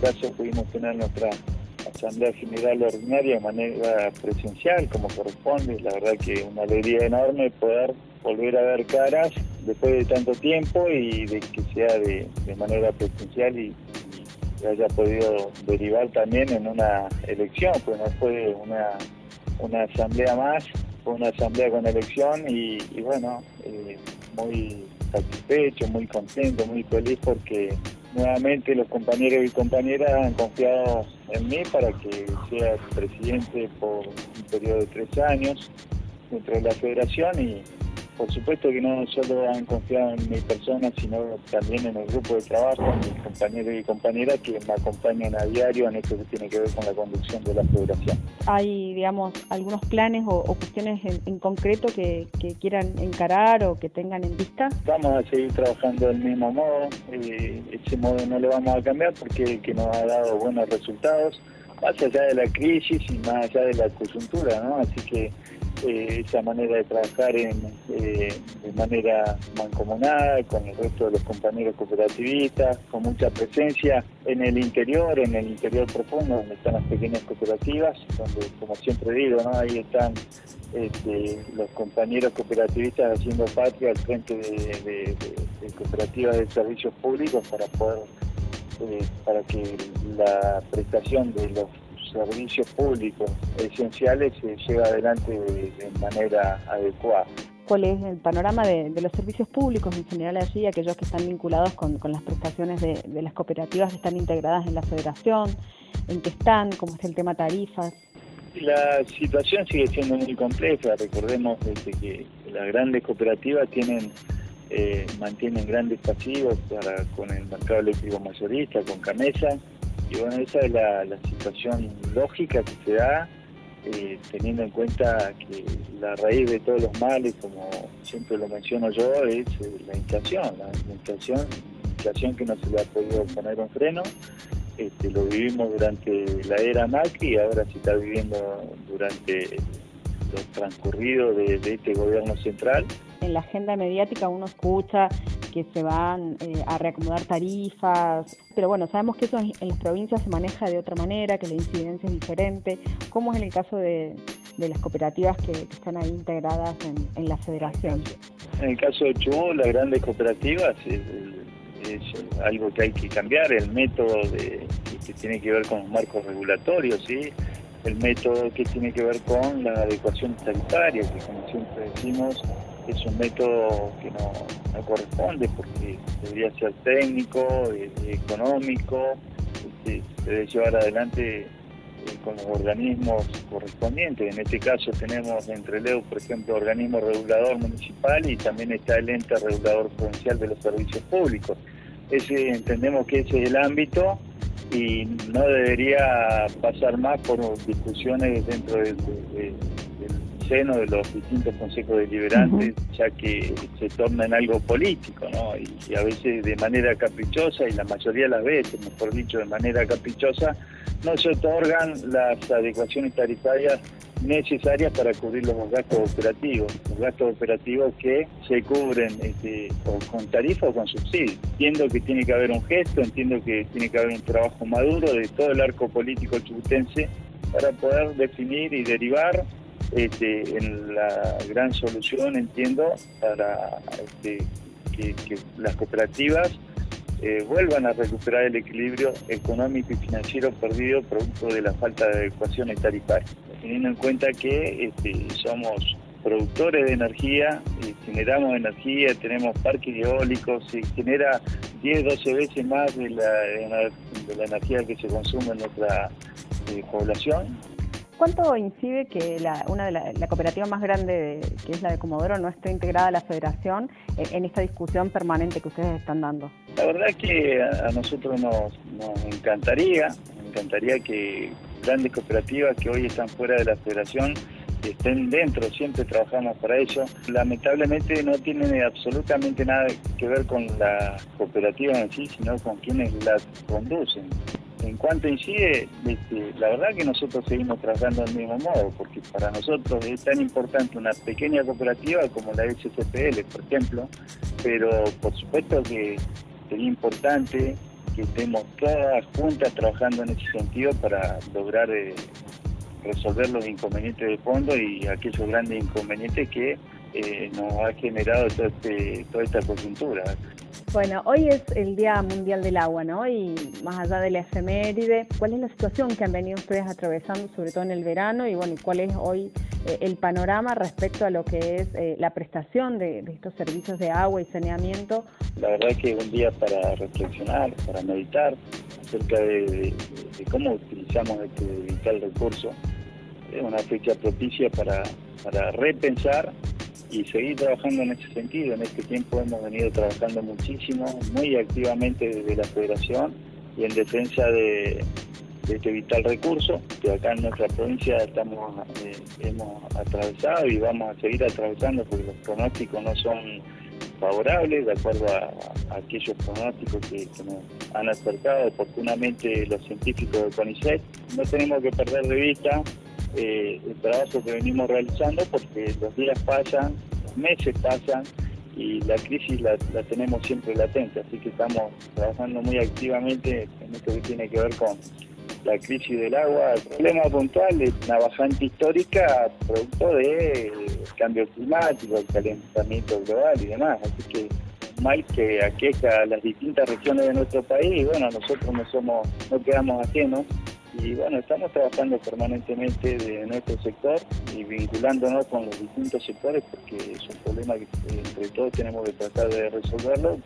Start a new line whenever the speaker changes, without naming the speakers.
caso pudimos tener nuestra Asamblea General Ordinaria de manera presencial, como corresponde. La verdad que una alegría enorme poder volver a ver caras después de tanto tiempo y de que sea de, manera presencial y, haya podido derivar también en una elección, pues no fue una, una asamblea más, fue una asamblea con elección y, bueno, eh, muy satisfecho, muy contento, muy feliz porque nuevamente los compañeros y compañeras han confiado en mí para que sea presidente por un periodo de tres años dentro de la federación y por supuesto que no solo han confiado en mi persona, sino también en el grupo de trabajo, en mis compañeros y compañeras que me acompañan a diario en esto que tiene que ver con la conducción de la federación.
¿Hay, digamos, algunos planes o, cuestiones en, concreto que, quieran encarar o que tengan en vista?
Vamos a seguir trabajando del mismo modo. Eh, ese modo no lo vamos a cambiar porque que nos ha dado buenos resultados, más allá de la crisis y más allá de la coyuntura, ¿no? Así que eh, esa manera de trabajar en, eh, de manera mancomunada con el resto de los compañeros cooperativistas, con mucha presencia en el interior, en el interior profundo, donde están las pequeñas cooperativas, donde, como siempre digo, ¿no? ahí están este, los compañeros cooperativistas haciendo patria al frente de, cooperativas de servicios públicos para poder, eh, para que la prestación de los servicios públicos esenciales se lleva adelante de, manera adecuada.
¿Cuál es el panorama de, los servicios públicos en general allí, aquellos que están vinculados con, las prestaciones de, las cooperativas que están integradas en la federación? ¿En qué están? ¿Cómo es el tema tarifas?
La situación sigue siendo muy compleja. Recordemos que las grandes cooperativas tienen eh, mantienen grandes pasivos para, con el mercado eléctrico mayorista, con Camesa, y bueno, esa es la, situación lógica que se da, eh, teniendo en cuenta que la raíz de todos los males, como siempre lo menciono yo, es eh, la inflación, la, inflación, inflación que no se le ha podido poner un freno. Este, lo vivimos durante la era Macri y ahora se está viviendo durante los transcurridos de este gobierno central
en la agenda mediática uno escucha que se van eh, a reacomodar tarifas, pero bueno, sabemos que eso en las provincias se maneja de otra manera, que la incidencia es diferente. ¿Cómo es en el caso de, las cooperativas que, están ahí integradas en, la federación?
En el caso de Chubut, las grandes cooperativas es, algo que hay que cambiar, el método de, que tiene que ver con los marcos regulatorios, el método que tiene que ver con la adecuación tarifaria, que como siempre decimos, es un método que no, corresponde porque debería ser técnico, eh, económico, este, se debe llevar adelante eh, con los organismos correspondientes. En este caso tenemos entre LEU, por ejemplo, organismo regulador municipal y también está el ente regulador provincial de los servicios públicos. Ese, entendemos que ese es el ámbito y no debería pasar más por discusiones dentro de seno de los distintos consejos deliberantes, ya que se torna en algo político, ¿no? Y, a veces de manera caprichosa, y la mayoría de las veces, mejor dicho, de manera caprichosa, no se otorgan las adecuaciones tarifarias necesarias para cubrir los gastos operativos, los gastos operativos que se cubren este, con tarifa o con subsidio. Entiendo que tiene que haber un gesto, entiendo que tiene que haber un trabajo maduro de todo el arco político chubutense para poder definir y derivar este, en la gran solución, entiendo, para este, que, las cooperativas eh, vuelvan a recuperar el equilibrio económico y financiero perdido producto de la falta de adecuaciones tarifarias. Teniendo en cuenta que este, somos productores de energía, generamos energía, tenemos parques eólicos, se genera 10, 12 veces más de la, de la energía que se consume en nuestra eh, población
¿Cuánto incide que la, una de la, cooperativa más grande, que es la de Comodoro, no esté integrada a la federación eh, en esta discusión permanente que ustedes están dando?
La verdad que a, nosotros nos, encantaría, nos encantaría que grandes cooperativas que hoy están fuera de la federación estén dentro, siempre trabajamos para eso. Lamentablemente no tiene absolutamente nada que ver con la cooperativa en sí, sino con quienes las conducen. En cuanto incide, este, la verdad que nosotros seguimos trabajando del mismo modo, porque para nosotros es tan importante una pequeña cooperativa como la SCPL, por ejemplo, pero por supuesto que sería importante que estemos todas juntas trabajando en ese sentido para lograr eh, resolver los inconvenientes de fondo y aquellos grandes inconvenientes que eh, nos ha generado este, toda esta coyuntura.
Bueno, hoy es el Día Mundial del Agua, ¿no? Y más allá de la efeméride, ¿cuál es la situación que han venido ustedes atravesando, sobre todo en el verano? Y bueno, ¿cuál es hoy eh, el panorama respecto a lo que es eh, la prestación de, estos servicios de agua y saneamiento?
La verdad es que es un día para reflexionar, para meditar acerca de, cómo utilizamos este vital recurso. Es una fecha propicia para, para repensar y seguir trabajando en ese sentido. En este tiempo hemos venido trabajando muchísimo, muy activamente desde la Federación y en defensa de, este vital recurso que acá en nuestra provincia estamos eh, hemos atravesado y vamos a seguir atravesando porque los pronósticos no son favorables de acuerdo a, aquellos pronósticos que, nos han acercado oportunamente los científicos de CONICET. No tenemos que perder de vista eh, el trabajo que venimos realizando porque los días pasan, los meses pasan y la crisis la, tenemos siempre latente, así que estamos trabajando muy activamente en esto que tiene que ver con la crisis del agua. El problema puntual es una bajante histórica producto de cambio climático, el calentamiento global y demás, así que mal que aqueja a las distintas regiones de nuestro país y bueno, nosotros no somos, no quedamos ajenos y bueno, estamos trabajando permanentemente de nuestro sector y vinculándonos con los distintos sectores porque es un problema que entre todos tenemos que tratar de resolverlo.